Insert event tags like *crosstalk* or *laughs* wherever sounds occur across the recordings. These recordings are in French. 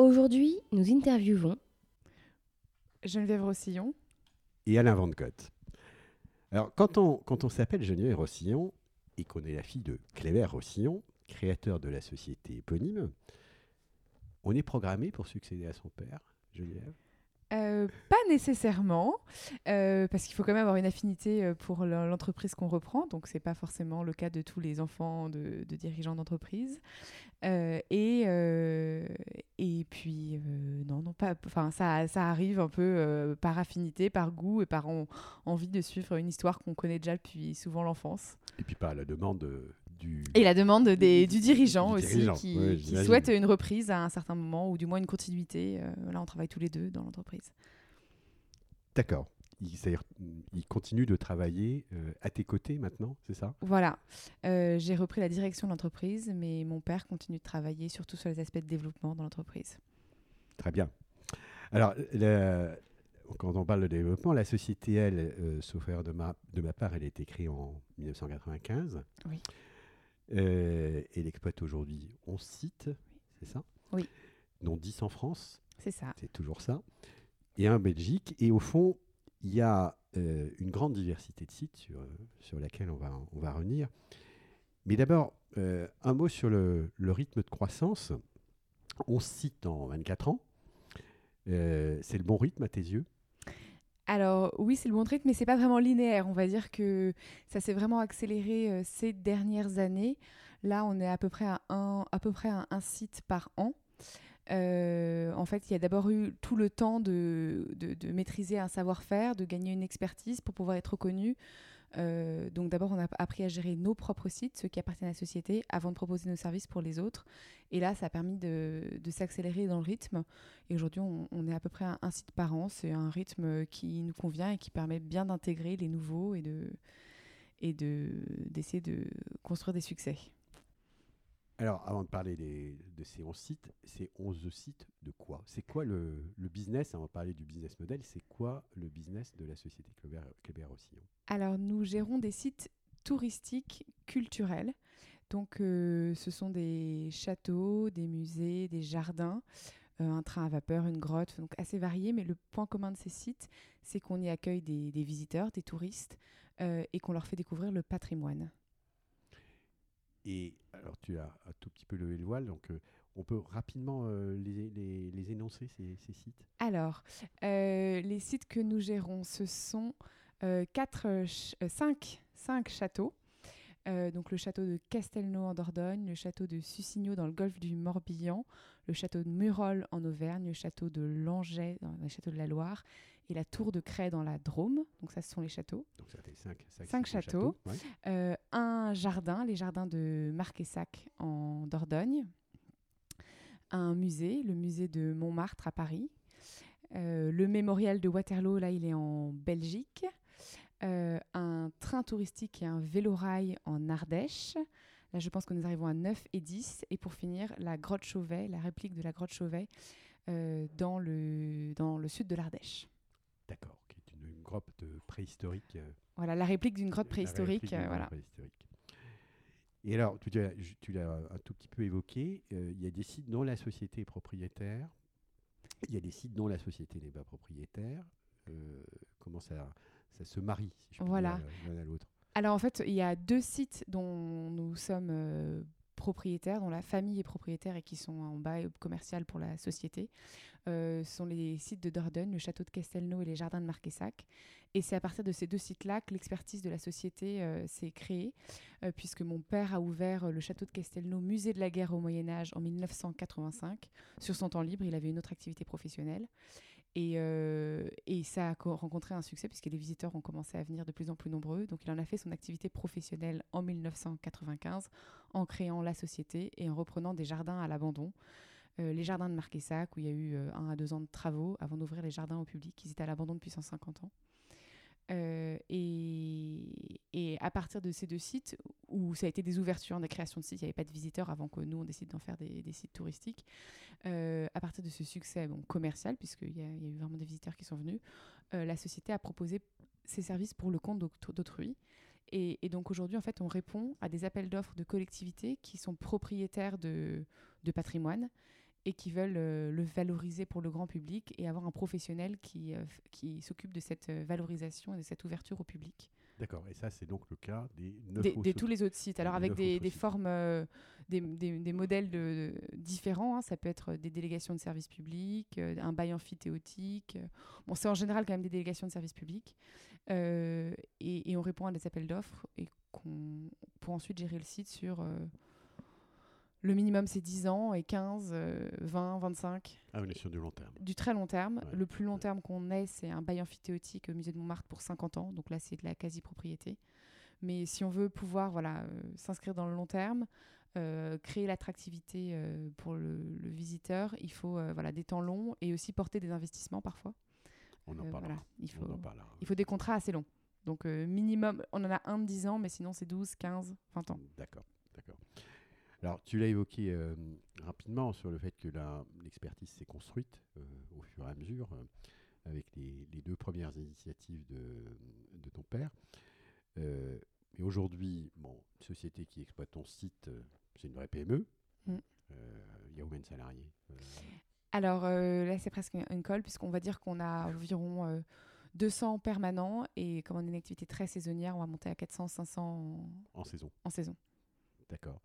Aujourd'hui, nous interviewons Geneviève Rossillon et Alain Van Cotte. Alors, quand on, quand on s'appelle Geneviève Rossillon et qu'on est la fille de Cléber Rossillon, créateur de la société éponyme, on est programmé pour succéder à son père, Geneviève? Euh, pas nécessairement, euh, parce qu'il faut quand même avoir une affinité euh, pour l'entreprise qu'on reprend, donc c'est pas forcément le cas de tous les enfants de, dirigeants d'entreprise. et, et puis, non, non, pas, ça, ça arrive un peu par affinité, par goût et par envie de suivre une histoire qu'on connaît déjà depuis souvent l'enfance. Et puis par la demande et la demande des, du dirigeant aussi, qui, souhaite une reprise à un certain moment, ou du moins une continuité. Euh, là, on travaille tous les deux dans l'entreprise. D'accord. Il, il, continue de travailler euh, à tes côtés maintenant, c'est ça? Voilà. Euh, j'ai repris la direction de l'entreprise, mais mon père continue de travailler surtout sur les aspects de développement dans l'entreprise. Très bien. Alors, quand on parle de développement, la société, elle, sauf erreur de ma, de ma part, elle a été créée en 1995. Oui. Euh, elle exploite aujourd'hui 11 sites, c'est ça? Oui. Dont 10 en France. C'est ça. C'est toujours ça. Et un en Belgique. Et au fond, il y a euh, une grande diversité de sites sur, sur laquelle on va, on va revenir. Mais d'abord, euh, un mot sur le, le, rythme de croissance. 11 sites en 24 ans. c'est le bon rythme à tes yeux? Alors oui, c'est le bon rythme, mais c'est pas vraiment linéaire. On va dire que ça s'est vraiment accéléré euh, ces dernières années. Là, on est à peu près à un, site par an. Euh, en fait, il y a d'abord eu tout le temps de, de maîtriser un savoir-faire, de gagner une expertise pour pouvoir être reconnu, euh, donc d'abord, on a appris à gérer nos propres sites, ceux qui appartiennent à la société, avant de proposer nos services pour les autres. Et là, ça a permis de, s'accélérer dans le rythme. Et aujourd'hui, on, est à peu près à un site par an. C'est un rythme qui nous convient et qui permet bien d'intégrer les nouveaux et de et d'essayer de construire des succès. Alors, avant de parler de ces 11 sites, ces 11 sites de quoi? C'est quoi le, business? Avant de parler du business model, c'est quoi le business de la société Kleber-Rossillon Alors, nous gérons des sites touristiques culturels. Donc, euh, ce sont des châteaux, des musées, des jardins, euh, un train à vapeur, une grotte, donc assez variés. Mais le point commun de ces sites, c'est qu'on y accueille des, visiteurs, des touristes, euh, et qu'on leur fait découvrir le patrimoine. Et alors, tu as un tout petit peu levé le voile, donc euh, on peut rapidement euh, les, les, énoncer, ces, ces sites? Alors, euh, les sites que nous gérons, ce sont quatre, cinq, cinq châteaux. Donc le château de Castelnau en Dordogne, le château de Sussigno dans le golfe du Morbihan, le château de Murol en Auvergne, le château de Langeais dans le château de la Loire et la tour de Cray dans la Drôme. Donc ça, ce sont les châteaux. Donc ça fait cinq, cinq, châteaux. Euh, un jardin, les jardins de Marquessac en Dordogne. Un musée, le musée de Montmartre à Paris. Euh, le mémorial de Waterloo, là, il est en Belgique. Euh, un train touristique et un vélorail en Ardèche. Là, je pense que nous arrivons à 9 et 10. Et pour finir, la grotte Chauvet, la réplique de la grotte Chauvet dans, le, dans le sud de l'Ardèche. D'accord, qui est une, grotte préhistorique. Euh, voilà, la réplique d'une grotte préhistorique. Euh, voilà. Et alors, tu, l'as un tout petit peu évoqué, euh, il y a des sites dont la société est propriétaire, il y a des sites dont la société n'est pas propriétaire. comment ça, ça se marie, si je voilà. l'un à l'autre Alors en fait, il y a deux sites dont nous sommes propriétaires, dont la famille est propriétaire et qui sont en bail commercial pour la société. ce sont les sites de Dordogne, le château de Castelnau et les jardins de Marquessac. Et c'est à partir de ces deux sites-là que l'expertise de la société s'est créée, puisque mon père a ouvert le château de Castelnau, musée de la guerre au Moyen Âge, en 1985. Sur son temps libre, il avait une autre activité professionnelle. Et, euh, et, ça a rencontré un succès puisque les visiteurs ont commencé à venir de plus en plus nombreux. Donc il en a fait son activité professionnelle en 1995 en créant la société et en reprenant des jardins à l'abandon. Euh, les jardins de Marquessac où il y a eu euh, un à deux ans de travaux avant d'ouvrir les jardins au public. Ils étaient à l'abandon depuis 150 ans. Euh, et, à partir de ces deux sites, où ça a été des ouvertures, des créations de sites, il n'y avait pas de visiteurs avant que nous, on décide d'en faire des, sites touristiques. Euh, à partir de ce succès commercial, puisqu'il y, a eu vraiment des visiteurs qui sont venus, euh, la société a proposé ses services pour le compte d'autrui. Et, et, donc aujourd'hui, en fait, on répond à des appels d'offres de collectivités qui sont propriétaires de patrimoine et qui veulent euh, le valoriser pour le grand public et avoir un professionnel qui, euh, qui s'occupe de cette euh, valorisation et de cette ouverture au public. D'accord, et ça c'est donc le cas des, des, tous les autres sites. Alors avec des, des formes, des, des, modèles de, différents, hein. ça peut être des délégations de services publics, un bail amphithéotique. Bon, c'est en général quand même des délégations de services publics. Et, et, on répond à des appels d'offres et pour ensuite gérer le site sur le minimum, c'est 10 ans et 15, 20, 25. Ah, on est sur du long terme. Du très long terme. Le plus long terme qu'on ait, c'est un bail amphithéotique au musée de Montmartre pour 50 ans. Donc là, c'est de la quasi-propriété. Mais si on veut pouvoir voilà, euh, s'inscrire dans le long terme, euh, créer l'attractivité euh, pour le, visiteur, il faut voilà, des temps longs et aussi porter des investissements parfois. On en parlera. il, faut, il faut des contrats assez longs. Donc minimum, on en a un de 10 ans, mais sinon c'est 12, 15, 20 ans. D'accord, d'accord. Alors, tu l'as évoqué euh, rapidement sur le fait que l'expertise s'est construite euh, au fur et à mesure euh, avec les, deux premières initiatives de, ton père. mais aujourd'hui, bon, une société qui exploite ton site, c'est une vraie PME. Mm. Il y a combien de salariés Alors là, c'est presque une colle, puisqu'on va dire qu'on a environ 200 permanents et comme on est une activité très saisonnière, on va monter à 400, 500 en saison. En saison. D'accord.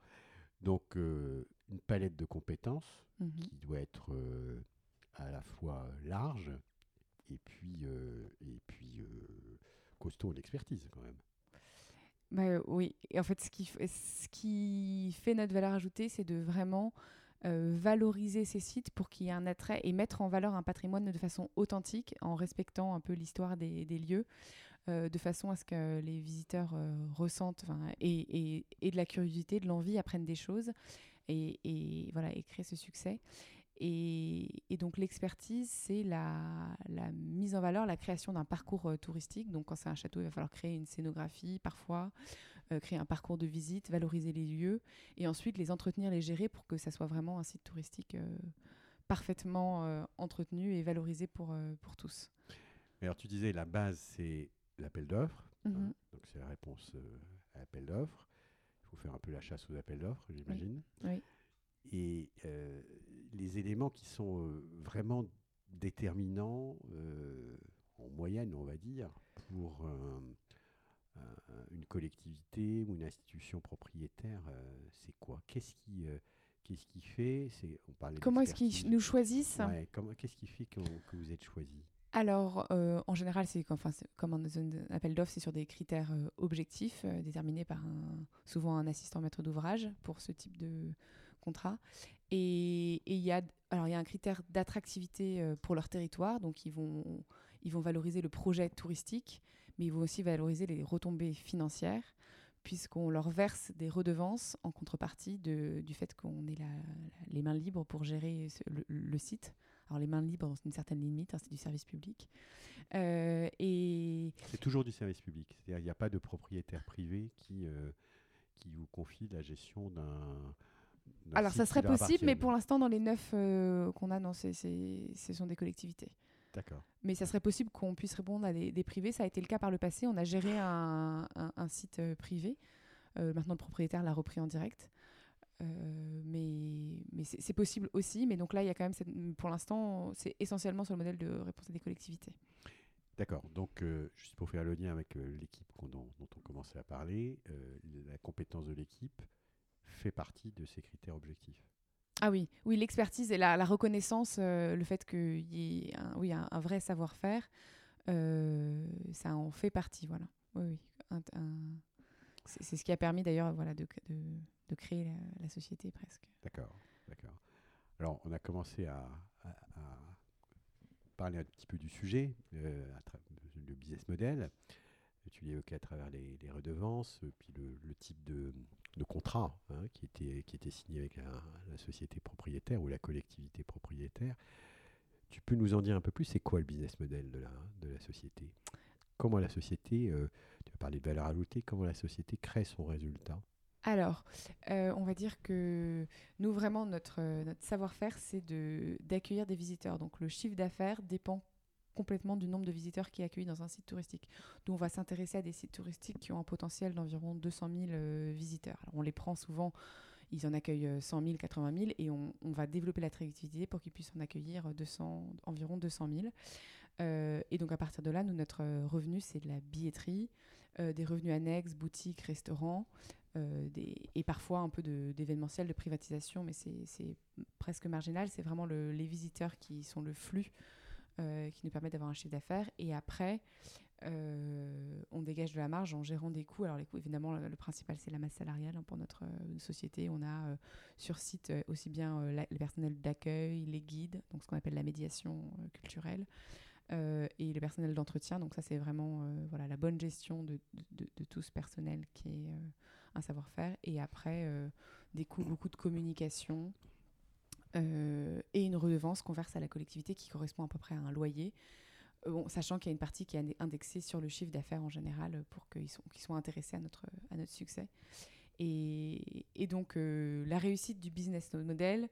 Donc, euh, une palette de compétences mhm. qui doit être euh, à la fois large et puis, euh, et puis costaud en expertise quand même. Bah, oui, et en fait, ce qui, ce qui fait notre valeur ajoutée, c'est de vraiment valoriser ces sites pour qu'il y ait un attrait et mettre en valeur un patrimoine de façon authentique en respectant un peu l'histoire des, des, lieux. Euh, de façon à ce que les visiteurs euh, ressentent et, et, de la curiosité, de l'envie, apprennent des choses et, et, voilà, et créent ce succès. Et, donc l'expertise, c'est la, la, mise en valeur, la création d'un parcours euh, touristique. Donc quand c'est un château, il va falloir créer une scénographie parfois, créer un parcours de visite, valoriser les lieux et ensuite les entretenir, les gérer pour que ça soit vraiment un site touristique parfaitement entretenu et valorisé pour, pour tous. Alors tu disais la base, c'est l'appel d'offres. Hein. Mhm. donc c'est la réponse euh, à l'appel d'offres. Il faut faire un peu la chasse aux appels d'offres, j'imagine. Oui. Et euh, les éléments qui sont euh, vraiment déterminants en moyenne, on va dire, pour une collectivité ou une institution propriétaire, c'est quoi? Qu'est-ce qui Qu'est-ce qui fait? On Comment est-ce qu'ils nous choisissent? Qu'est-ce qui fait que vous êtes choisi? Alors, euh, en général, c'est enfin, comme un, appel d'offres, c'est sur des critères euh, objectifs euh, déterminés par souvent un assistant maître d'ouvrage pour ce type de contrat. Et il y, a, alors, y a un critère d'attractivité pour leur territoire, donc ils vont, ils vont valoriser le projet touristique, mais ils vont aussi valoriser les retombées financières puisqu'on leur verse des redevances en contrepartie du fait qu'on ait les mains libres pour gérer le site. Alors les mains libres dans une certaine limite, hein, c'est du service public. Euh, et c'est toujours du service public. C'est-à-dire il n'y a pas de propriétaire privé qui, euh, qui vous confie la gestion d'un... Alors ça serait possible, mais pour l'instant dans les neuf euh, qu'on a, non, c'est, ce sont des collectivités. D'accord. Mais ça serait possible qu'on puisse répondre à des, privés. Ça a été le cas par le passé. On a géré un, un site privé. maintenant, le propriétaire l'a repris en direct. Euh, mais mais c'est possible aussi. Mais donc là, il y a quand même, pour l'instant, c'est essentiellement sur le modèle de réponse à des collectivités. D'accord. Donc, euh, juste pour faire le lien avec euh, l'équipe dont, dont, on commençait à parler, la compétence de l'équipe fait partie de ces critères objectifs. Ah oui, oui, l'expertise et la, reconnaissance, le fait qu'il y ait un, oui, un, vrai savoir-faire, ça en fait partie, voilà. Oui, oui. c'est ce qui a permis d'ailleurs voilà, de, de, de, créer la, société presque. D'accord, d'accord. Alors, on a commencé à, parler un petit peu du sujet, euh, le business model. Tu l'évoquais à travers les, redevances, puis le, type de, contrat hein, qui, était, qui était signé avec la, société propriétaire ou la collectivité propriétaire. Tu peux nous en dire un peu plus? C'est quoi le business model de la, de la société? Comment la société, euh, tu vas parler de valeur ajoutée, comment la société crée son résultat? Alors, euh, on va dire que nous, vraiment, notre, notre savoir-faire, c'est d'accueillir des visiteurs. Donc, le chiffre d'affaires dépend complètement du nombre de visiteurs qui est accueilli dans un site touristique. Donc, on va s'intéresser à des sites touristiques qui ont un potentiel d'environ 200 000 euh, visiteurs. On les prend souvent, ils en accueillent 100 000, 80 000, et on, va développer l'attractivité pour qu'ils puissent en accueillir 200, environ 200 000. Euh, et donc, à partir de là, nous, notre revenu, c'est de la billetterie, des revenus annexes, boutiques, restaurants, euh, et parfois un peu d'événementiel, de, privatisation, mais c'est presque marginal. C'est vraiment les visiteurs qui sont le flux euh, qui nous permettent d'avoir un chiffre d'affaires. Et après, euh, on dégage de la marge en gérant des coûts. Alors les coûts, évidemment, le, principal, c'est la masse salariale hein, pour notre société. On a sur site aussi bien le personnel d'accueil, les guides, donc ce qu'on appelle la médiation culturelle. et le personnel d'entretien, donc ça c'est vraiment voilà, la bonne gestion de, tout ce personnel qui est un savoir-faire, et après euh, coûts, beaucoup de communication euh, et une redevance qu'on verse à la collectivité qui correspond à peu près à un loyer. Euh, bon, sachant qu'il y a une partie qui est indexée sur le chiffre d'affaires en général pour qu'ils soient intéressés à notre, à notre succès. Et, et donc, la réussite du business model,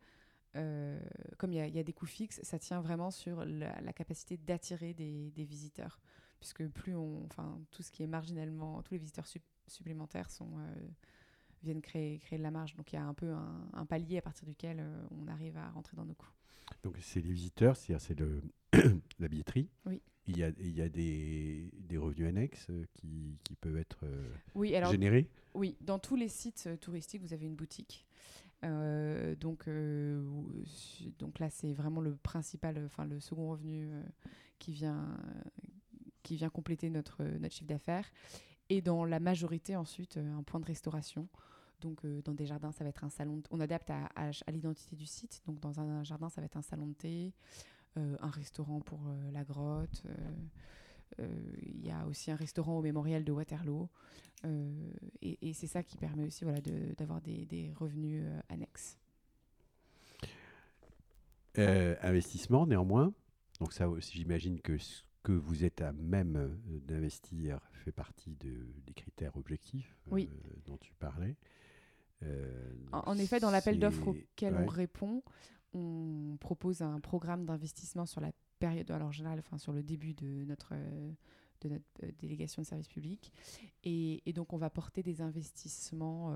comme il y, a des coûts fixes, ça tient vraiment sur la, capacité d'attirer des, des, visiteurs. Puisque plus on. Enfin, tout ce qui est marginalement. Tous les visiteurs supplémentaires sont, euh, viennent créer, créer de la marge. Donc il y a un peu un, palier à partir duquel euh, on arrive à rentrer dans nos coûts. Donc c'est les visiteurs, c'est *coughs* la billetterie. Oui. Il y a, il y a des, des revenus annexes euh, qui, qui peuvent être oui, alors, générés? Oui, dans tous les sites touristiques, vous avez une boutique. donc, donc là, c'est vraiment le principal, enfin le second revenu qui, vient, qui vient compléter notre, notre chiffre d'affaires. Et dans la majorité, ensuite, euh, un point de restauration. Donc, euh, dans des jardins, ça va être un salon. On adapte à, l'identité du site. Donc, dans un jardin, ça va être un salon de thé, euh, un restaurant pour la grotte. Il y a aussi un restaurant au mémorial de Waterloo. et, c'est ça qui permet aussi voilà, d'avoir des, des, revenus annexes. investissement, néanmoins. Donc, ça j'imagine que que vous êtes à même euh, d'investir fait partie de, des critères objectifs euh, dont tu parlais. Euh, en, effet, dans l'appel d'offres auquel on répond, on propose un programme d'investissement sur la période, alors en général, enfin, sur le début de notre, de notre délégation de service public. Et, donc, on va porter des investissements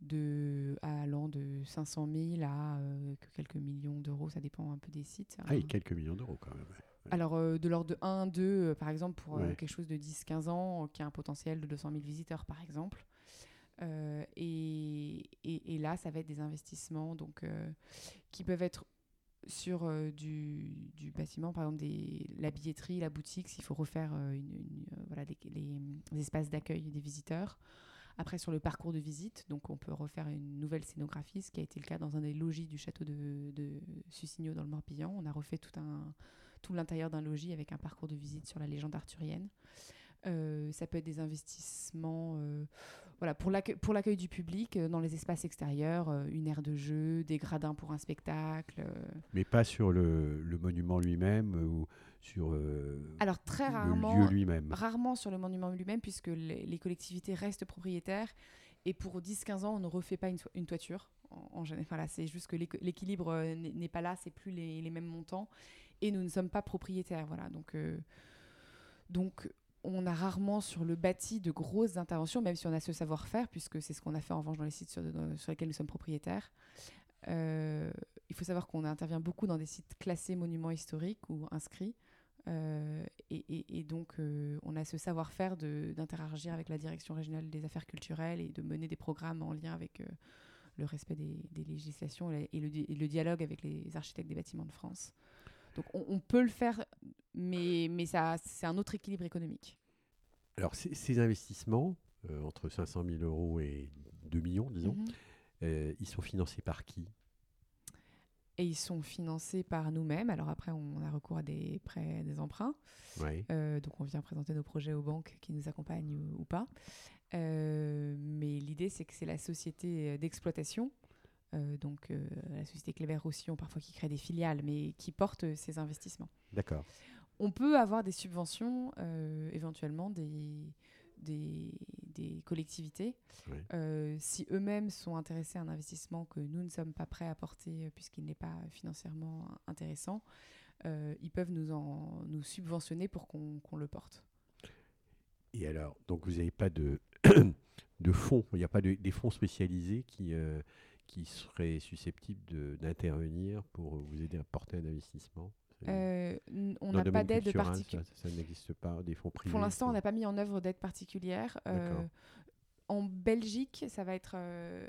de, allant de 500 000 à quelques millions d'euros, ça dépend un peu des sites. Ah, et quelques millions d'euros quand même. Alors, euh, de l'ordre de 1, 2, euh, par exemple, pour euh, quelque chose de 10-15 ans, qui a un potentiel de 200 000 visiteurs, par exemple. Et, et, là, ça va être des investissements donc, qui peuvent être sur du, du, bâtiment, par exemple des, la billetterie, la boutique, s'il faut refaire une, voilà, les, espaces d'accueil des visiteurs. Après, sur le parcours de visite, donc on peut refaire une nouvelle scénographie, ce qui a été le cas dans un des logis du château de, de Sucigno dans le Morbihan. On a refait tout un, tout l'intérieur d'un logis avec un parcours de visite sur la légende arthurienne. Euh, ça peut être des investissements euh, voilà, pour l'accueil du public euh, dans les espaces extérieurs, une aire de jeu, des gradins pour un spectacle. Mais pas sur le, le monument lui-même ou sur Alors, très rarement, le lieu lui-même. Rarement sur le monument lui-même, puisque les, les, collectivités restent propriétaires. Et pour 10-15 ans, on ne refait pas une, une toiture. En, en général, c'est juste que l'équilibre n'est pas là, c'est plus les, les, mêmes montants et nous ne sommes pas propriétaires. Voilà, donc, euh, donc on a rarement sur le bâti de grosses interventions, même si on a ce savoir-faire, puisque c'est ce qu'on a fait en revanche dans les sites sur, lesquels nous sommes propriétaires. Euh, il faut savoir qu'on intervient beaucoup dans des sites classés monuments historiques ou inscrits. Euh, et, donc, on a ce savoir-faire d'interagir avec la direction régionale des affaires culturelles et de mener des programmes en lien avec le respect des, des législations et le, et le dialogue avec les architectes des bâtiments de France. Donc on, peut le faire, mais, mais ça, c'est un autre équilibre économique. Alors ces, investissements, euh, entre 500 000 euros et 2 millions, disons, mhm. euh, ils sont financés par qui? Et ils sont financés par nous-mêmes. Alors après, on a recours à des prêts, des emprunts. Euh, donc on vient présenter nos projets aux banques qui nous accompagnent ou, pas. mais l'idée, c'est que c'est la société d'exploitation euh, donc euh, la société Cléber Roussillon, parfois qui crée des filiales, mais qui porte euh, ces investissements. D'accord. On peut avoir des subventions, éventuellement des, des, collectivités, si eux-mêmes sont intéressés à un investissement que nous ne sommes pas prêts à porter puisqu'il n'est pas financièrement intéressant, ils peuvent nous, en, nous subventionner pour qu'on le porte. Et alors, donc vous n'avez pas de, *coughs* de fonds, il n'y a pas de, des fonds spécialisés qui, qui serait susceptible d'intervenir pour vous aider à porter un investissement? Euh, on n'a pas d'aide particulière. Ça, n'existe pas, des fonds privés. Pour l'instant, on n'a pas mis en œuvre d'aide particulière. Euh, en Belgique, ça va être. Euh,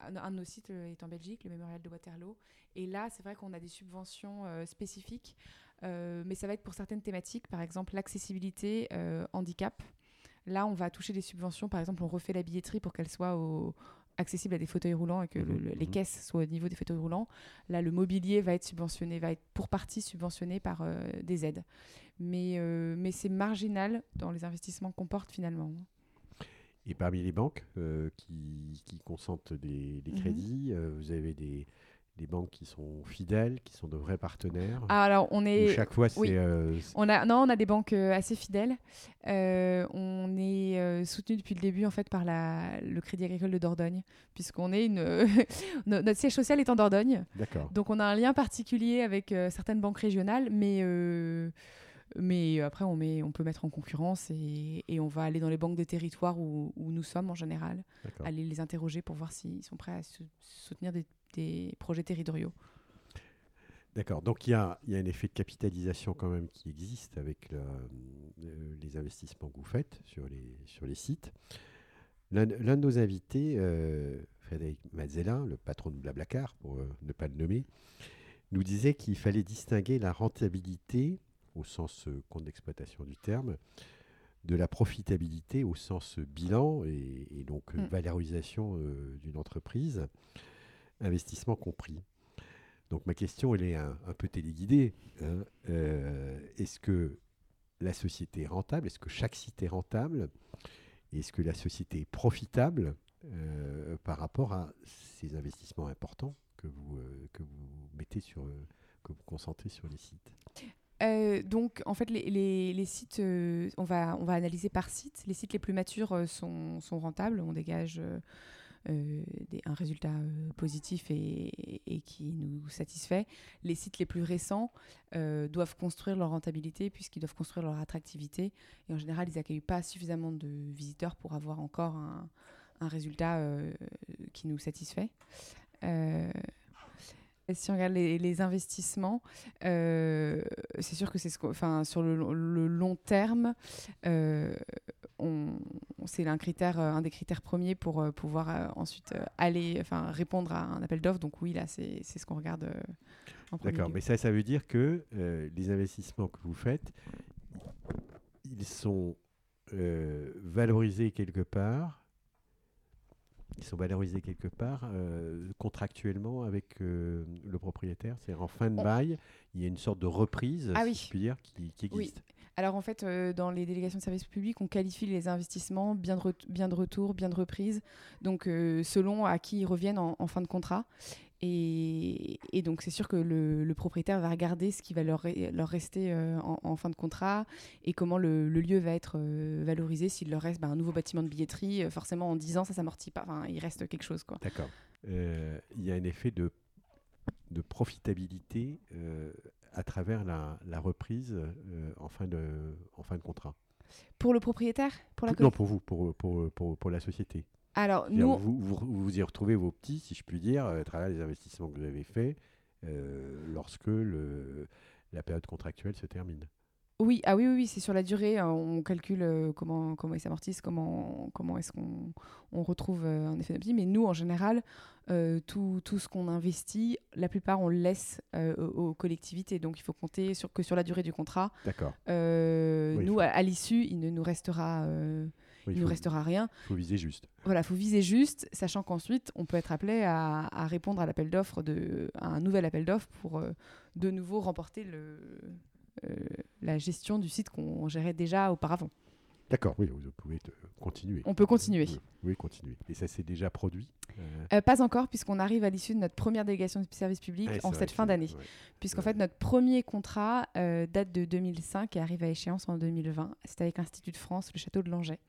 un de nos sites est en Belgique, le mémorial de Waterloo. Et là, c'est vrai qu'on a des subventions spécifiques, mais ça va être pour certaines thématiques, par exemple l'accessibilité, handicap. Là, on va toucher des subventions. Par exemple, on refait la billetterie pour qu'elle soit au, accessible à des fauteuils roulants et que les mhm. caisses soient au niveau des fauteuils roulants. Là, le mobilier va être subventionné, va être pour partie subventionné par euh, des aides. Mais, euh, mais c'est marginal dans les investissements qu'on porte finalement. Et parmi les banques euh, qui, qui, consentent des, mhm. crédits, vous avez des, des banques qui sont fidèles, qui sont de vrais partenaires. Ah, alors on est chaque fois c'est euh, on a non on a des banques euh, assez fidèles. Euh, on est soutenu depuis le début en fait par la, le Crédit Agricole de Dordogne puisqu'on est une *laughs* notre siège social est en Dordogne. D'accord. Donc on a un lien particulier avec certaines banques régionales, mais mais après, on, met, on peut mettre en concurrence et, et, on va aller dans les banques des territoires où, où nous sommes en général, aller les interroger pour voir s'ils sont prêts à soutenir des des projets territoriaux. D'accord. Donc il y a, y a, un effet de capitalisation quand même qui existe avec euh, les investissements que vous faites sur les, sur les sites. L'un de nos invités, euh, Frédéric Mazzella, le patron de Blablacar, pour euh, ne pas le nommer, nous disait qu'il fallait distinguer la rentabilité, au sens compte d'exploitation du terme, de la profitabilité au sens bilan et, donc mm. valorisation d'une entreprise investissement compris. Donc ma question, elle est un, peu téléguidée. Hein. Euh, est-ce que la société est rentable? Est-ce que chaque site est rentable? Est-ce que la société est profitable euh, par rapport à ces investissements importants que vous, euh, que vous mettez sur, que vous concentrez sur les sites? Donc, en fait, les, les, sites, on, va, on va analyser par site. Les sites les plus matures sont, sont rentables. On dégage euh, un résultat euh, positif et, qui nous satisfait. Les sites les plus récents euh, doivent construire leur rentabilité puisqu'ils doivent construire leur attractivité. Et en général, ils n'accueillent pas suffisamment de visiteurs pour avoir encore un, résultat qui nous satisfait. Si on regarde les, investissements, c'est sûr que c'est ce enfin, sur le, long terme, c'est un critère, euh, un des critères premiers pour euh, pouvoir euh, ensuite aller, enfin répondre à un appel d'offres. Donc oui, là, c'est ce qu'on regarde en premier D'accord, mais ça, ça veut dire que les investissements que vous faites, ils sont valorisés quelque part. Ils sont valorisés quelque part contractuellement avec le propriétaire. C'est-à-dire en fin de bail, il y a une sorte de reprise, ah si je puis dire, qui, qui existe. Alors en fait, euh, dans les délégations de services publics, on qualifie les investissements bien de, bien de retour, bien de reprise, donc euh, selon à qui ils reviennent en, fin de contrat. Et, donc c'est sûr que le, propriétaire va regarder ce qui va leur, leur rester euh, en, fin de contrat et comment le, lieu va être valorisé. S'il leur reste bah, un nouveau bâtiment de billetterie, forcément en 10 ans ça s'amortit pas, enfin, il reste quelque chose. D'accord. Il y a un effet de, de profitabilité à travers la, reprise euh, en, fin de, en fin de contrat. Pour le propriétaire? Pour la Non, pour vous, pour, pour, pour, pour la société. Alors, nous... Vous, vous, vous, y retrouvez vos petits, si je puis dire, à travers les investissements que vous avez faits euh, lorsque le, la période contractuelle se termine. Oui, ah oui, oui, oui, c'est sur la durée. euh, On calcule euh, comment, comment ils s'amortissent, comment, comment est-ce qu'on on retrouve euh, un effet d'opti. Mais nous, en général, euh, tout, tout ce qu'on investit, la plupart, on le laisse euh, aux, aux collectivités. Donc, il faut compter sur, que sur la durée du contrat. D'accord. Euh, Oui, nous, faut- à, à l'issue, il ne nous restera, Oui, il il nous restera rien. faut viser juste. Voilà, faut viser juste, sachant qu'ensuite, on peut être appelé à, à répondre à l'appel d'offres à un nouvel appel d'offres pour euh, de nouveau remporter le, euh, la gestion du site qu'on gérait déjà auparavant. D'accord, oui, vous pouvez continuer. On peut continuer. Oui, continuer. Et ça s'est déjà produit euh, Euh, pas encore, puisqu'on arrive à l'issue de notre première délégation de service public c'est en cette fin d'année. ouais. Puisqu'en Ouais. fait, notre premier contrat euh, date de 2005 et arrive à échéance en 2020. C'est avec l'Institut de France, le château de Langeais.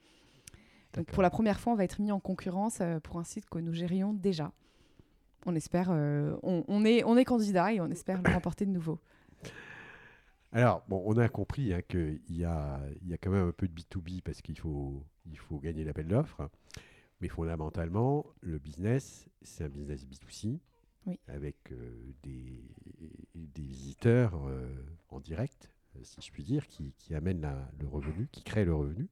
Donc pour la première fois, on va être mis en concurrence euh, pour un site que nous gérions déjà. On espère, euh, on, on est, on est candidat et on espère le remporter de nouveau. Alors, bon, on a compris hein, qu'il y a, y a quand même un peu de B2B parce qu'il faut, il faut gagner l'appel d'offres. Mais fondamentalement, le business, c'est un business B2C Oui. avec euh, des, des visiteurs euh, en direct, si je puis dire, qui, qui amènent la- le revenu, qui créent le revenu.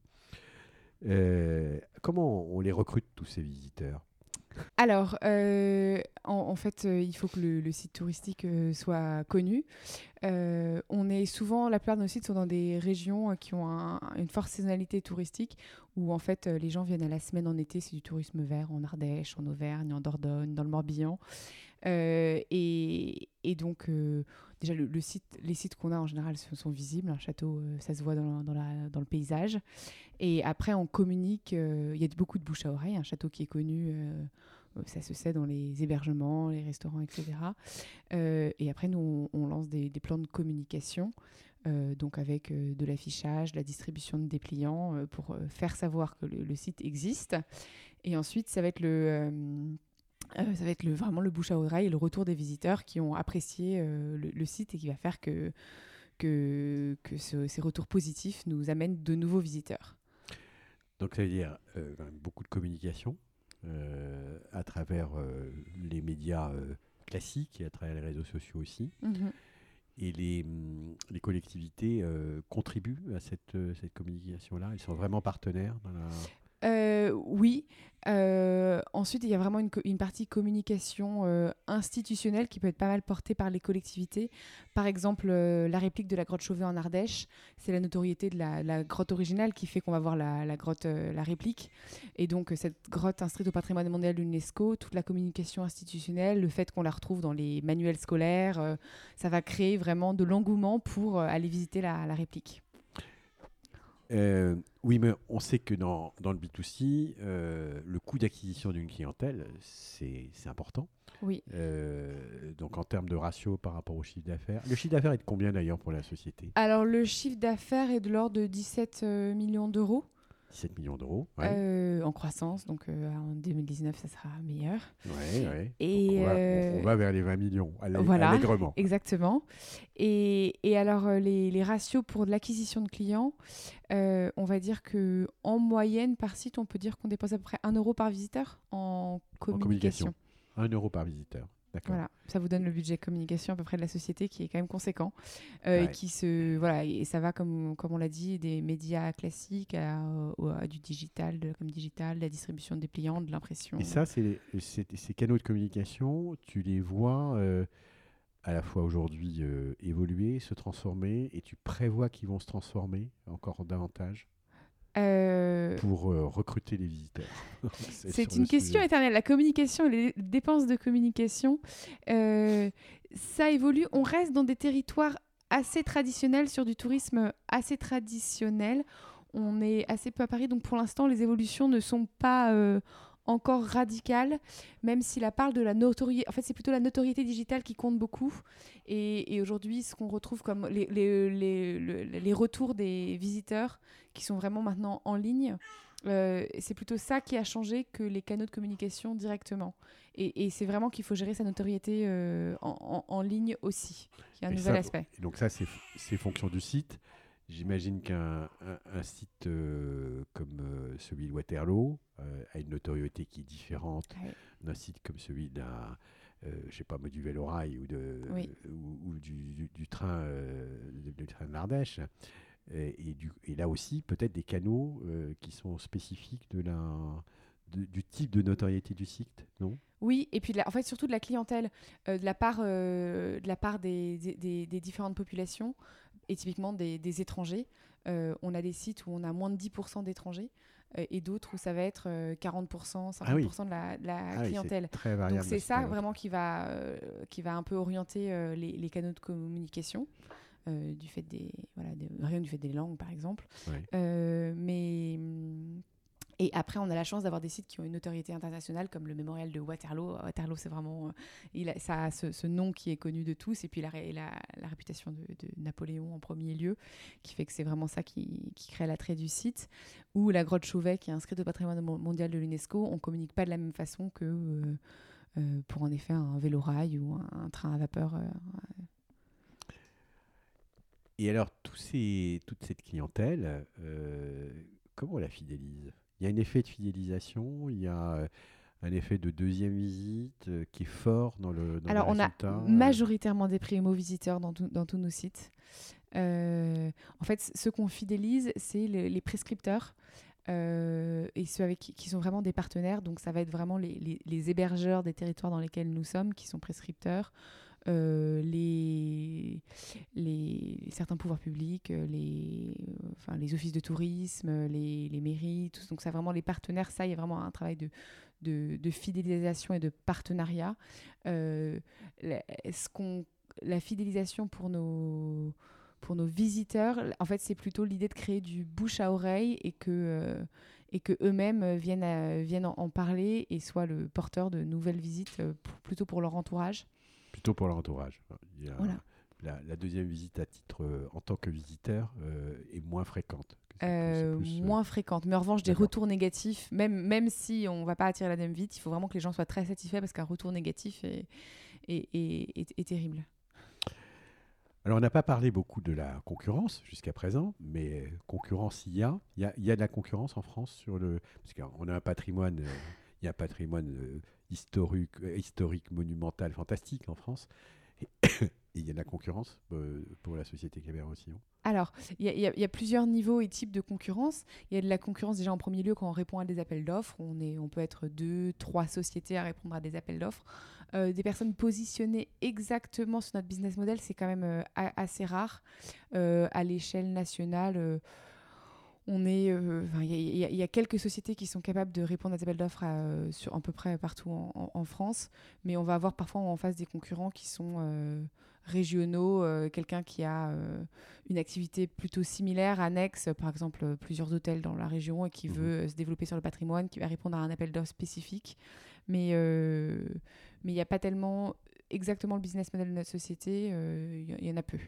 Euh, comment on les recrute, tous ces visiteurs? Alors, euh, en, fait, euh, il faut que le, site touristique soit connu. On est souvent, la plupart de nos sites sont dans des régions qui ont un- une forte saisonnalité touristique, où en fait les gens viennent à la semaine en été, c'est du tourisme vert en Ardèche, en Auvergne, en Dordogne, dans le Morbihan. Euh, et, donc, euh, déjà, les sites qu'on a en général sont, visibles. Un château, euh, ça se voit dans, le paysage. Et après, on communique. Il y a beaucoup de bouche à oreille. Un château qui est connu, ça se sait dans les hébergements, les restaurants, etc. Et après, nous, on, lance des, plans de communication. donc avec de l'affichage, la distribution de dépliants pour faire savoir que le site existe. Et ensuite, ça va être le, euh, ça va être le, vraiment le bouche à oreille et le retour des visiteurs qui ont apprécié euh, le, le site et qui va faire que, que, que ce- ces retours positifs nous amènent de nouveaux visiteurs. Donc, ça veut dire euh, beaucoup de communication à travers les médias classiques et à travers les réseaux sociaux aussi. Et les, les collectivités contribuent à cette, cette communication-là Elles sont vraiment partenaires dans la... Euh, oui. Euh, ensuite, il y a vraiment une, partie communication euh, institutionnelle qui peut être pas mal portée par les collectivités. Par exemple, la réplique de la grotte Chauvet en Ardèche, c'est la notoriété de la, grotte originale qui fait qu'on va voir la, grotte, la réplique. Et donc, cette grotte inscrite au patrimoine mondial de l'UNESCO, toute la communication institutionnelle, le fait qu'on la retrouve dans les manuels scolaires, ça va créer vraiment de l'engouement pour aller visiter la réplique. Euh, oui, mais on sait que dans, dans le B2C, euh, le coût d'acquisition d'une clientèle, c'est important. Oui. Euh, donc en termes de ratio par rapport au chiffre d'affaires. Le chiffre d'affaires est de combien d'ailleurs pour la société? Alors, le chiffre d'affaires est de l'ordre de 17 euh, millions d'euros. 17 millions d'euros. Ouais, Euh, en croissance, donc euh, en 2019 ça sera meilleur. ouais, ouais. Et on, va, on- on va vers les 20 millions, allè- voilà. allègrement. Exactement. Et, et alors euh, les, les ratios pour de l'acquisition de clients, euh, on va dire que en moyenne par site, on peut dire qu'on dépense à peu près 1 euro par visiteur en communication. communication. 1 euro par visiteur. Voilà, ça vous donne le budget communication à peu près de la société qui est quand même conséquent euh, et qui se voilà et ça va comme comme on l'a dit des médias classiques à, du digital, de la com digital, de la distribution des pliants, de l'impression. Et ça, c'est- ces canaux de communication, tu les vois euh, à la fois aujourd'hui euh, évoluer, se transformer, et tu prévois qu'ils vont se transformer encore davantage? Euh, pour euh, recruter les visiteurs. *laughs* C'est une question sujet. éternelle. La communication et les dépenses de communication, euh, ça évolue. On reste dans des territoires assez traditionnels, sur du tourisme assez traditionnel. On est assez peu à Paris, donc pour l'instant, les évolutions ne sont pas encore radicales, même si la parle de la notoriété. En fait, c'est plutôt la notoriété digitale qui compte beaucoup. Et, et aujourd'hui, ce qu'on retrouve comme les, les, les- le- les retours des visiteurs qui sont vraiment maintenant en ligne, euh, c'est plutôt ça qui a changé que les canaux de communication directement. Et, et c'est vraiment qu'il faut gérer sa notoriété euh, en, en- en ligne aussi, qui est un Et nouvel ça, aspect. et donc ça, c'est c'est fonction du site. J'imagine qu'un un, un site euh, comme celui de Waterloo euh, a une notoriété qui est différente d'un site comme celui d'un, euh, je sais pas, du Vélorail ou, de, Oui. ou, ou du, du- du train, euh, du, du train de l'Ardèche. Et, du, et là aussi, peut-être des canaux qui sont spécifiques de la, du type de notoriété du site, non? Oui, et puis en fait surtout de la clientèle, de la part, de la part des, des, des, différentes populations, et typiquement des, des étrangers. on a des sites où on a moins de 10% d'étrangers. Euh, et d'autres où ça va être 40%, euh, 50% ah de la, ah clientèle. Donc c'est ça vraiment qui va, euh, qui va un peu orienter les, les, canaux de communication. du fait des voilà rien du fait des langues par exemple mais hum, et après, on a la chance d'avoir des sites qui ont une notoriété internationale, comme le mémorial de Waterloo. Waterloo, c'est vraiment. Euh, il a, ça a ce, nom qui est connu de tous, et puis la, réputation de, Napoléon en premier lieu, qui fait que c'est vraiment ça qui, qui crée l'attrait du site. Ou la grotte Chauvet, qui est inscrite au patrimoine mondial de l'UNESCO. On communique pas de la même façon que euh, euh, pour en effet un vélo-rail ou un, train à vapeur. Et alors, toute cette clientèle, comment on la fidélise? Il y a un effet de fidélisation, il y a euh, un effet de deuxième visite euh, qui est fort dans le dans Alors, on a majoritairement des primo-visiteurs dans, dans, tous nos sites. Euh, en fait, ceux qu'on fidélise, c'est les prescripteurs. et ceux avec qui, sont vraiment des partenaires. Donc, ça va être vraiment les, les, les, hébergeurs des territoires dans lesquels nous sommes qui sont prescripteurs. Euh, les, certains pouvoirs publics, euh, les, enfin, les offices de tourisme, les, les mairies, tout, donc ça vraiment les partenaires, ça il y a vraiment un travail de, de, fidélisation et de partenariat. Euh, ce qu'on, la fidélisation pour nos, pour nos visiteurs, en fait c'est plutôt l'idée de créer du bouche à oreille et que et que eux-mêmes viennent, viennent en, parler et soient le porteur de nouvelles visites plutôt pour leur entourage plutôt pour leur entourage. la, deuxième visite à titre euh, en tant que visiteur euh, est moins fréquente. Euh, moins fréquente. Mais en revanche, des retours négatifs, même, même si on ne va pas attirer la dame vite, il faut vraiment que les gens soient très satisfaits parce qu'un retour négatif est, est, est, terrible. Alors, on n'a pas parlé beaucoup de la concurrence jusqu'à présent, mais concurrence, il y a. Il y a, il y a de la concurrence en France sur le. Parce qu'on a un patrimoine, il y a un patrimoine euh, historique monumental, fantastique en France. *coughs* Et il y a de la concurrence euh, pour la société Cabernet-Roussillon Alors, il y, a plusieurs niveaux et types de concurrence. Il y a de la concurrence déjà en premier lieu quand on répond à des appels d'offres. On, on peut être deux, trois sociétés à répondre à des appels d'offres. Euh, des personnes positionnées exactement sur notre business model, c'est quand même assez rare. à l'échelle nationale, on est, euh, il y, a quelques sociétés qui sont capables de répondre à des appels d'offres euh, sur à peu près partout en, France, mais on va avoir parfois en face des concurrents qui sont euh, régionaux, quelqu'un qui a une activité plutôt similaire, annexe, par exemple plusieurs hôtels dans la région et qui mmh veut se développer sur le patrimoine, qui va répondre à un appel d'offres spécifique, mais mais il n'y a pas tellement exactement le business model de notre société, il y, en a peu.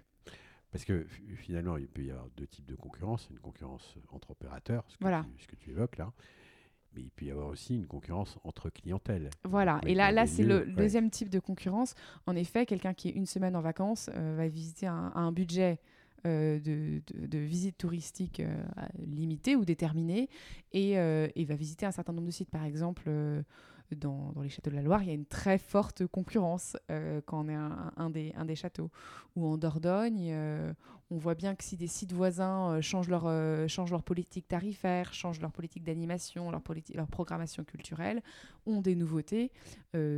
Parce que finalement, il peut y avoir deux types de concurrence. Une concurrence entre opérateurs, ce que, tu, ce que tu évoques là. Mais il peut y avoir aussi une concurrence entre clientèles. Voilà, et là, là c'est le deuxième type de concurrence. En effet, quelqu'un qui est une semaine en vacances euh, va visiter un, un budget euh, de, de, visite touristique euh, limité ou déterminé et, et, va visiter un certain nombre de sites. Par exemple, dans, les châteaux de la Loire, il y a une très forte concurrence euh, quand on est un, des, un des châteaux. Ou en Dordogne, euh, on voit bien que si des sites voisins euh, changent, leur, politique tarifaire, changent leur politique d'animation, leur, programmation culturelle, ont des nouveautés,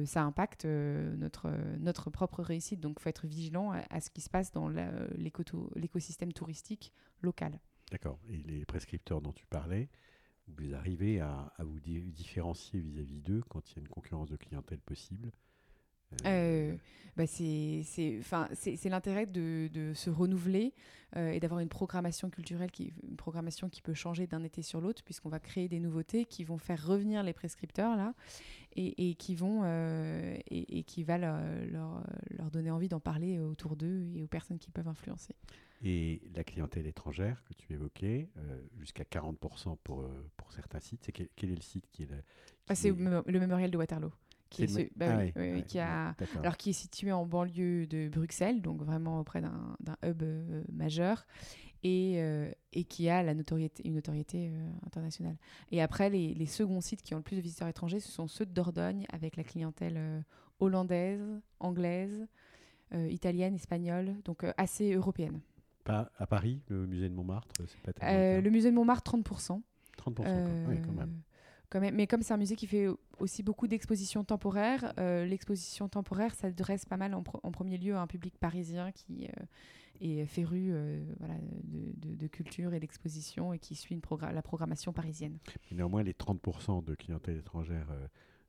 ça impacte notre, propre réussite. Donc il faut être vigilant à, ce qui se passe dans l'écosystème touristique local. D'accord. Et les prescripteurs dont tu parlais, vous arrivez à, vous différencier vis-à-vis d'eux quand il y a une concurrence de clientèle possible euh, euh, bah c'est l'intérêt de, se renouveler euh, et d'avoir une programmation culturelle, qui, une programmation qui peut changer d'un été sur l'autre, puisqu'on va créer des nouveautés qui vont faire revenir les prescripteurs là, et, qui vont et, qui va leur, leur donner envie d'en parler autour d'eux et aux personnes qui peuvent influencer. Et la clientèle étrangère que tu évoquais, euh, jusqu'à 40% pour, euh, pour certains sites, c'est quel, est le site qui est, ah, C'est le mémorial de Waterloo. Qui est, bah ah qui a, alors qui est situé en banlieue de Bruxelles, donc vraiment auprès d'un hub euh, majeur, et, et, qui a la notoriété, une notoriété internationale. Et après, les, les, seconds sites qui ont le plus de visiteurs étrangers, ce sont ceux de Dordogne, avec la clientèle hollandaise, anglaise, italienne, espagnole, donc assez européenne. Pas à Paris, le musée de Montmartre, c'est pas Euh, le musée de Montmartre, 30%. 30%, quoi. Euh, Oui, quand même. quand même. Mais comme c'est un musée qui fait aussi beaucoup d'expositions temporaires, euh, l'exposition temporaire s'adresse pas mal en, premier lieu à un public parisien qui euh, est féru euh, voilà, de, de- de culture et d'exposition et qui suit une la programmation parisienne. Néanmoins, les 30% de clientèle étrangère euh,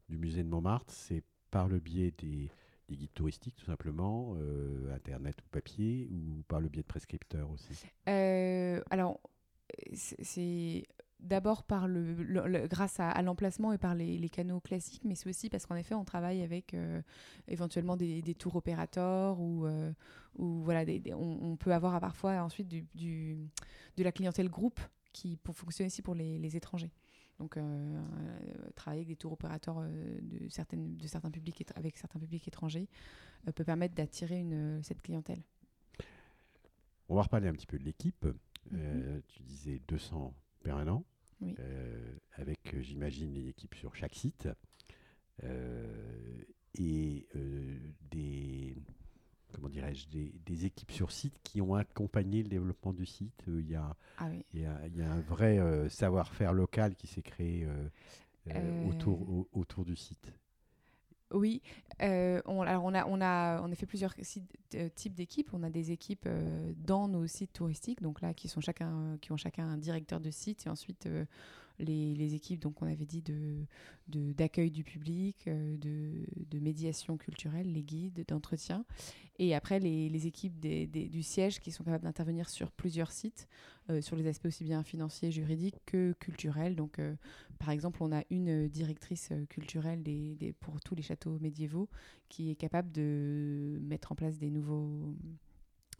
du musée de Montmartre, c'est par le biais des, des guides touristiques, tout simplement, euh, Internet ou papier, ou par le biais de prescripteurs aussi? Euh, alors, c'est- d'abord par le, grâce à, l'emplacement et par les, canaux classiques, mais c'est aussi parce qu'en effet, on travaille avec euh, éventuellement des, tours opérateurs ou, ou voilà, des- on, peut avoir parfois ensuite du, de la clientèle groupe qui pour fonctionne aussi pour les étrangers. Donc, euh, euh, travailler avec des tours opérateurs euh, de, certaines, de certains publics, avec certains publics étrangers peut permettre d'attirer cette clientèle. On va reparler un petit peu de l'équipe. Euh, tu disais 200 permanents, Oui. avec, j'imagine, une équipe sur chaque site, et des, comment dirais-je, des, des équipes sur site qui ont accompagné le développement du site. Euh, Il y a, Ah oui. il y a, il y a un vrai euh, savoir-faire local qui s'est créé euh, autour, au- autour du site. Oui, euh, on, alors on a, on a en effet plusieurs types d'équipes. On a des équipes euh, dans nos sites touristiques, donc là qui sont chacun, qui ont chacun un directeur de site, et ensuite euh, les, équipes, donc on avait dit de de- d'accueil du public, euh, de, médiation culturelle, les guides, d'entretien, et après les, les équipes des- des- du siège qui sont capables d'intervenir sur plusieurs sites, euh, sur les aspects aussi bien financiers, juridiques que culturels. Donc euh, par exemple, on a une directrice culturelle des- pour tous les châteaux médiévaux qui est capable de mettre en place des nouveaux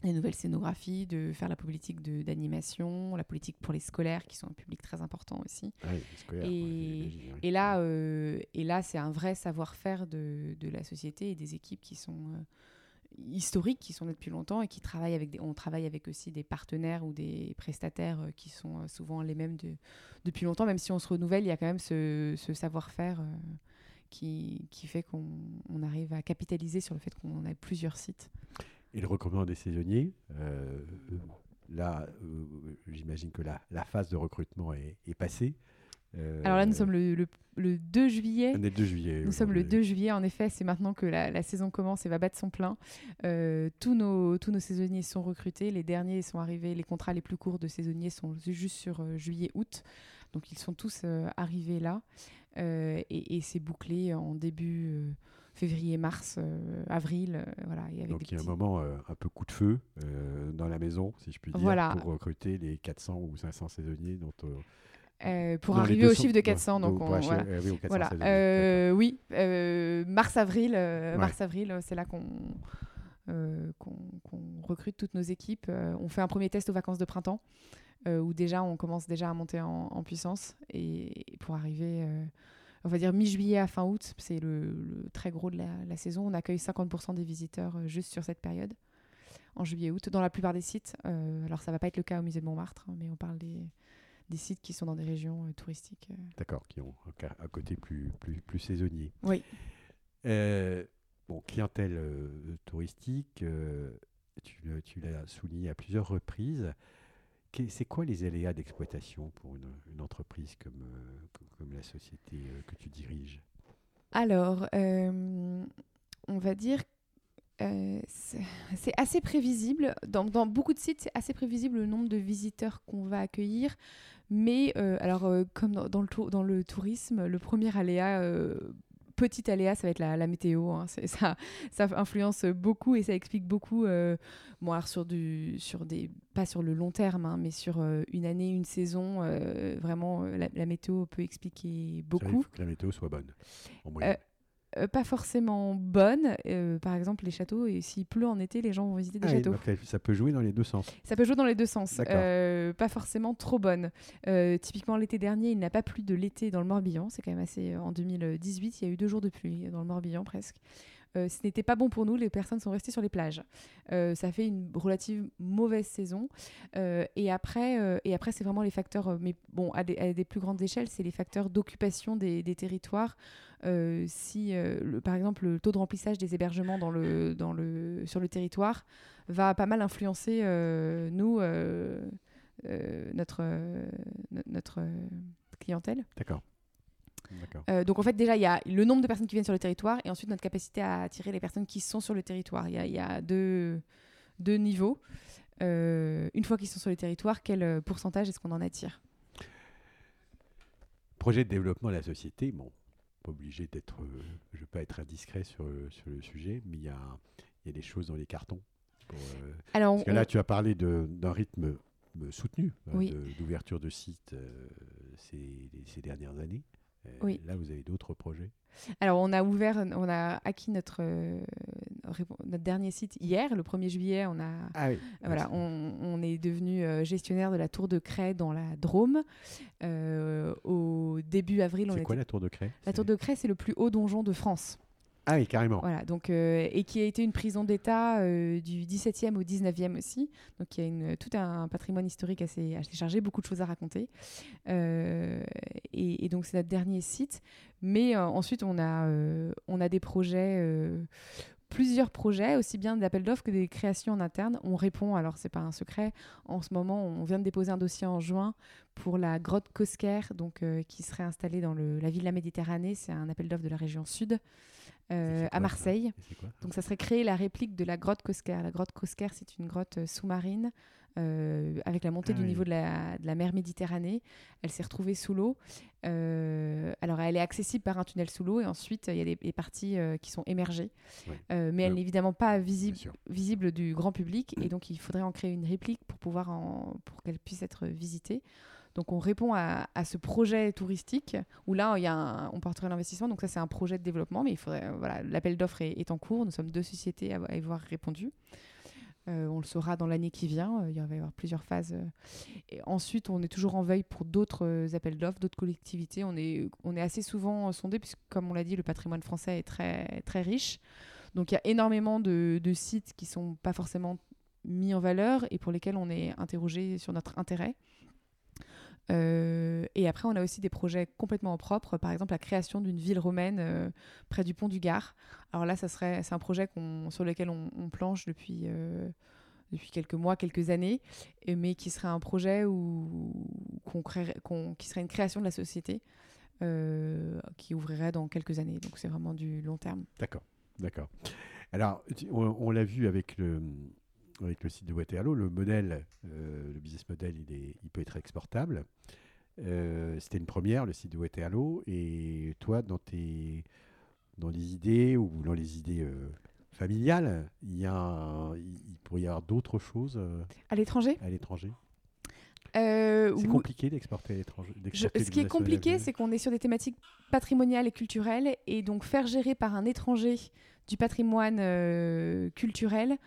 des nouvelles scénographies, de faire la politique d'animation, la politique pour les scolaires, qui sont un public très important aussi. Ah oui, les scolaires, Et- oui. Là, euh, et là c'est un vrai savoir-faire de, de la société et des équipes qui sont euh, historiques, qui sont là depuis longtemps et qui travaillent avec des, on travaille avec aussi des partenaires ou des prestataires euh, qui sont souvent les mêmes de- depuis longtemps, même si on se renouvelle, il y a quand même ce, ce savoir-faire qui, qui fait qu'on on arrive à capitaliser sur le fait qu'on a plusieurs sites. Et le recrutement des saisonniers, euh, là, euh, j'imagine que la, la phase de recrutement est, est passée. Euh, Alors là, nous sommes le, le- le 2 juillet. On est le 2 juillet. Nous sommes le aujourd'hui. 2 juillet, en effet, c'est maintenant que la, la saison commence et va battre son plein. Euh, tous, nos, tous nos saisonniers sont recrutés, les derniers sont arrivés, les contrats les plus courts de saisonniers sont ju- juste sur euh, juillet-août, donc ils sont tous arrivés là. Et et c'est bouclé en début euh, février-mars, euh, avril, euh, voilà. Et avec Donc il y a un moment euh, un peu coup de feu dans la maison, si je puis dire, Voilà. pour recruter les 400 ou 500 saisonniers dont, euh, pour arriver au 200 chiffre de non, 400. non, donc on- acheter- voilà. euh, oui, aux 400 Voilà. saisonniers, Euh, oui, mars-avril, Ouais. mars-avril, c'est là qu'on recrute toutes nos équipes. On fait un premier test aux vacances de printemps, où déjà on commence déjà à monter en, en puissance et, et pour arriver, on va dire mi-juillet à fin août, c'est le, le très gros de la, la saison. On accueille 50% des visiteurs euh, juste sur cette période, en juillet-août, dans la plupart des sites. Euh, alors ça va pas être le cas au musée de Montmartre, hein, mais on parle des, des sites qui sont dans des régions euh, touristiques. D'accord, qui ont un, côté plus, plus, plus saisonnier. Oui. Euh, bon, clientèle touristique, tu l'as souligné à plusieurs reprises. C'est quoi les aléas d'exploitation pour une, entreprise comme, euh, comme, la société euh, que tu diriges? Alors, euh, on va dire, euh, c'est assez prévisible. Dans, beaucoup de sites, c'est assez prévisible le nombre de visiteurs qu'on va accueillir. Mais, alors, comme dans, le, dans le tourisme, le premier aléa, petit aléa, ça va être la, la météo. hein. C'est- ça, ça influence beaucoup et ça explique beaucoup. euh, bon, alors, sur, du, sur des, pas sur le long terme, hein, mais sur euh, une année, une saison, euh, vraiment, euh, la, la météo peut expliquer vrai, Il beaucoup. faut que la météo soit bonne. En moyenne. Euh, pas forcément bonne. Euh, par exemple, les châteaux, et s'il pleut en été, les gens vont visiter des Ah, châteaux. ça- peut jouer dans les deux sens. Ça peut jouer dans les deux sens. Euh, pas forcément trop bonne. Euh, typiquement, l'été dernier, il n'a pas plu de l'été dans le Morbihan. C'est quand même assez. En 2018, il y a eu deux jours de pluie dans le Morbihan presque. Ce n'était pas bon pour nous, les personnes sont restées sur les plages. ça fait une relative mauvaise saison. et après, et après c'est vraiment les facteurs, mais bon, à des, plus grandes échelles, c'est les facteurs d'occupation des, territoires. si, par exemple, le taux de remplissage des hébergements dans le, dans le, sur le territoire va pas mal influencer nous, notre, notre clientèle. D'accord. Euh, donc en fait déjà il y a le nombre de personnes qui viennent sur le territoire et ensuite notre capacité à attirer les personnes qui sont sur le territoire. Il y a, deux, deux, niveaux. Euh, une fois qu'ils sont sur le territoire, quel euh, pourcentage est-ce qu'on en attire? Projet de développement de la société, bon, pas obligé d'être, je ne veux pas être indiscret sur, sur le sujet, mais il y a, y a des choses dans les cartons. Alors, parce que là, tu as parlé d'un rythme soutenu d'ouverture de sites ces, ces, dernières années. Euh, oui. Là, vous avez d'autres projets? Alors, on a ouvert, on a acquis notre, euh, notre dernier site hier, le 1er juillet. On, a, ah oui. voilà, on, on, est devenu euh, gestionnaire de la Tour de Craie dans la Drôme. au début avril, on C'est quoi la Tour de Craie La Tour de Craie, c'est le plus haut donjon de France. Ah oui, carrément. Voilà, donc, euh, et qui a été une prison d'État euh, du 17e au 19e aussi. Donc il y a tout un patrimoine historique assez, chargé, beaucoup de choses à raconter. Euh, et, donc c'est notre dernier site. Mais ensuite, on a, on a des projets plusieurs projets, aussi bien d'appels d'offres que des créations en interne. On répond, alors c'est pas un secret, en ce moment on vient de déposer un dossier en juin pour la grotte Cosquer, donc, qui serait installée dans la ville de la Méditerranée. C'est un appel d'offres de la région sud. Euh, à Marseille. Donc ça serait créer la réplique de la grotte Cosquer. La grotte Cosquer, c'est une grotte euh, sous-marine euh, avec la montée ah du niveau de la, de la, mer Méditerranée. Elle s'est retrouvée sous l'eau. alors elle est accessible par un tunnel sous l'eau et ensuite il y a des, parties qui sont émergées. mais elle n'est évidemment pas visible, visible du grand public et *clears throat* donc il faudrait en créer une réplique pour pouvoir en, pour qu'elle puisse être visitée. Donc on répond à, ce projet touristique où là il y a on porterait l'investissement. Donc ça c'est un projet de développement, mais il faudrait voilà l'appel d'offres est, en cours. Nous sommes deux sociétés à, y avoir répondu. Euh, on le saura dans l'année qui vient. Euh, il va y avoir plusieurs phases. Et ensuite, on est toujours en veille pour d'autres euh, appels d'offres, d'autres collectivités. On est, on est assez souvent sondé, puisque, comme on l'a dit, le patrimoine français est très, très riche. Donc, il y a énormément de, de sites qui ne sont pas forcément mis en valeur et pour lesquels on est interrogé sur notre intérêt. Euh, et après, on a aussi des projets complètement propres, par exemple la création d'une ville romaine euh, près du pont du Gard. Alors là, ça serait, c'est un projet sur lequel on, planche depuis, euh, depuis quelques mois, quelques années, mais qui serait un projet où, qu'on créerait, qui serait une création de la société qui ouvrirait dans quelques années. Donc c'est vraiment du long terme. D'accord, d'accord. Alors, on l'a vu avec le, avec le site de Waterloo, le modèle, le business model, il, est, il peut être exportable. Euh, c'était une première, le site de Waterloo. Et toi, dans, tes, dans les idées ou dans les idées euh, familiales, il, y a il pourrait y avoir d'autres choses À l'étranger? À l'étranger? C'est compliqué d'exporter à l'étranger. Ce qui est compliqué, c'est qu'on est sur des thématiques patrimoniales et culturelles, et donc faire gérer par un étranger du patrimoine culturel,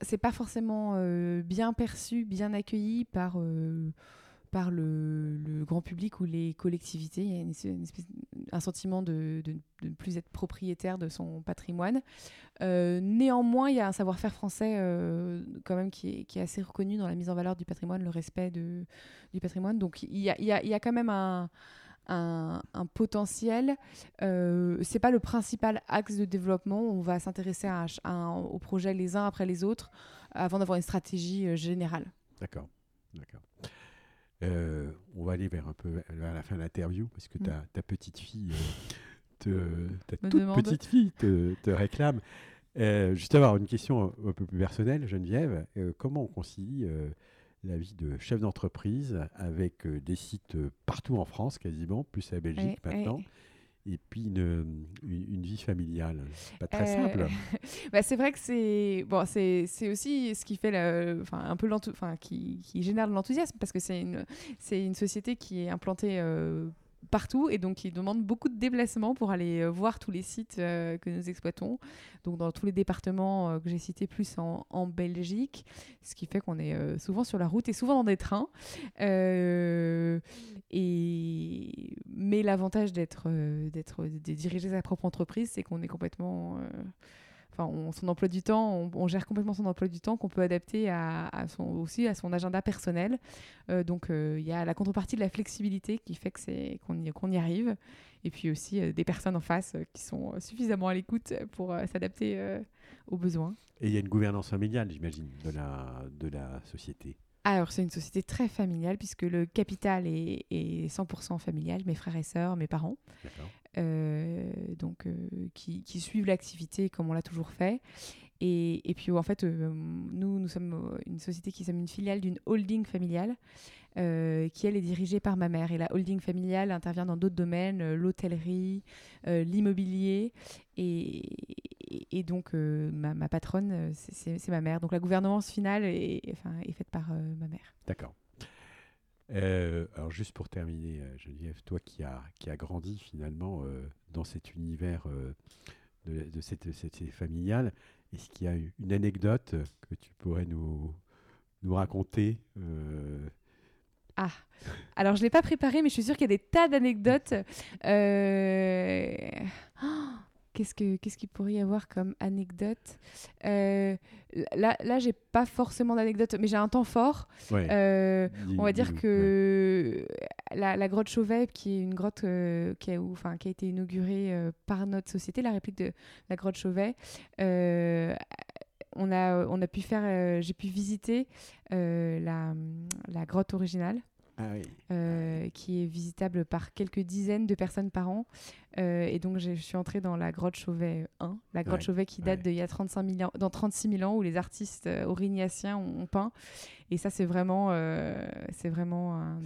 c'est pas forcément euh, bien perçu, bien accueilli par, euh, par le, grand public ou les collectivités. Il y a un sentiment de, ne plus être propriétaire de son patrimoine. Euh, néanmoins, il y a un savoir-faire français quand même qui est, qui est, assez reconnu dans la mise en valeur du patrimoine, le respect de, du patrimoine. Donc il y a, il y a, il y a quand même un un, potentiel. Euh, c'est pas le principal axe de développement. On va s'intéresser à, aux projets les uns après les autres avant d'avoir une stratégie euh, générale. D'accord, d'accord. Euh, on va aller vers un peu vers la fin de l'interview parce que ta, mm. ta petite fille, te, ta toute petite fille te, te réclame. justement, une question un, peu plus personnelle, Geneviève. comment on concilie la vie de chef d'entreprise avec euh, des sites euh, partout en France quasiment, plus à Belgique maintenant. Et puis une, une, vie familiale, pas très euh, simple. *laughs* bah c'est vrai que c'est bon, c'est aussi ce qui fait enfin un peu enfin qui, qui, génère de l'enthousiasme parce que c'est une c'est une société qui est implantée partout et donc qui demande beaucoup de déplacements pour aller voir tous les sites que nous exploitons. Donc dans tous les départements que j'ai cités, plus en, en, Belgique, ce qui fait qu'on est souvent sur la route et souvent dans des trains. et... Mais l'avantage d'être d'être de sa propre entreprise, c'est qu'on est complètement enfin, son emploi du temps, on, gère complètement son emploi du temps qu'on peut adapter à, son, aussi à son agenda personnel. Euh, donc euh, il y a la contrepartie de la flexibilité qui fait que c'est qu'on y, qu'on y arrive, et puis aussi euh, des personnes en face qui sont suffisamment à l'écoute pour s'adapter aux besoins. Et il y a une gouvernance familiale, j'imagine, de la, de la société. Alors, c'est une société très familiale puisque le capital est, est 100% familial, mes frères et sœurs, mes parents. Euh, donc, euh, qui, qui, suivent l'activité comme on l'a toujours fait. Et, et, puis, en fait, euh, nous, nous sommes une société qui sommes une filiale d'une holding familiale. Qui elle est dirigée par ma mère. Et la holding familiale intervient dans d'autres domaines, l'hôtellerie, l'immobilier. Et, donc, ma, patronne, c'est ma mère. Donc, la gouvernance finale est, faite par ma mère. D'accord. Euh, alors juste pour terminer, euh, Geneviève, toi qui as qui a grandi finalement euh, dans cet univers de, cette, cette familiale, est-ce qu'il y a une anecdote que tu pourrais nous, nous raconter Ah, alors je ne l'ai pas préparé, mais je suis sûre qu'il y a des tas d'anecdotes. *gasps* Oh Qu'est-ce qu'il pourrait y avoir comme anecdote? Euh, Là, là j'ai pas forcément d'anecdote, mais j'ai un temps fort. Euh, on va dire que la, grotte Chauvet, qui est une grotte euh, qui, a, enfin, qui a été inaugurée par notre société, la réplique de la grotte Chauvet, on, a, on a pu faire, j'ai pu visiter la, la grotte originale. Ah euh, qui est visitable par quelques dizaines de personnes par an. Euh, et donc, je suis entrée dans la grotte Chauvet 1, la grotte Chauvet qui date d'il y a 35 000 ans, dans 36 000 ans, où les artistes euh, aurignatiens ont, peint. Et ça, c'est vraiment, c'est vraiment,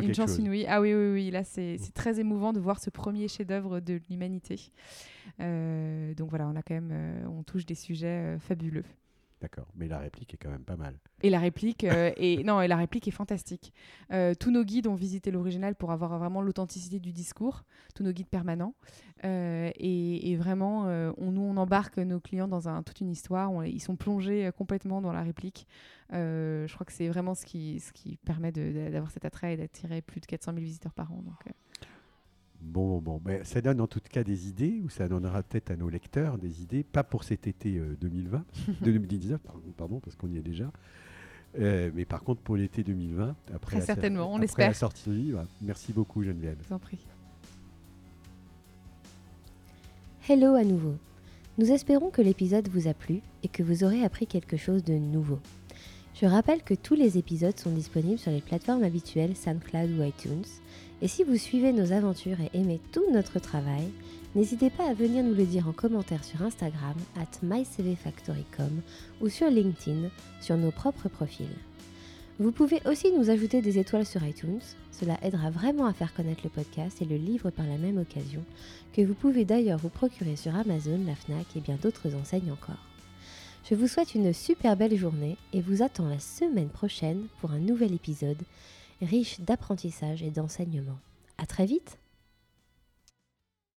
une chance inouïe. Ah oui, oui, oui, là, c'est très émouvant de voir ce premier chef-d'œuvre de l'humanité. donc voilà, on a quand même, on touche des sujets fabuleux. D'accord, mais la réplique est quand même pas mal. Et la réplique, euh, *laughs* est... non, et la réplique est fantastique. Euh, tous nos guides ont visité l'original pour avoir vraiment l'authenticité du discours, tous nos guides permanents. Euh, et, vraiment, on, nous, on embarque nos clients dans toute une histoire. ils sont plongés complètement dans la réplique. je crois que c'est vraiment ce qui, ce qui permet d'avoir cet attrait et d'attirer plus de 400 000 visiteurs par an. Bon, bon, ben, ça donne en tout cas des idées, ou ça donnera peut-être à nos lecteurs des idées, pas pour cet été 2020, 2019, *laughs* pardon, parce qu'on y est déjà, euh, mais par contre pour l'été 2020, après, la, certainement, on espère. la sortie du livre. Merci beaucoup Geneviève. Je vous en prie. Hello à nouveau. Nous espérons que l'épisode vous a plu et que vous aurez appris quelque chose de nouveau. Je rappelle que tous les épisodes sont disponibles sur les plateformes habituelles SoundCloud ou iTunes et si vous suivez nos aventures et aimez tout notre travail, n'hésitez pas à venir nous le dire en commentaire sur Instagram, at mycvfactory.com ou sur LinkedIn, sur nos propres profils. Vous pouvez aussi nous ajouter des étoiles sur iTunes, cela aidera vraiment à faire connaître le podcast et le livre par la même occasion, que vous pouvez d'ailleurs vous procurer sur Amazon, la FNAC et bien d'autres enseignes encore. Je vous souhaite une super belle journée et vous attends la semaine prochaine pour un nouvel épisode riche d'apprentissage et d'enseignement. À très vite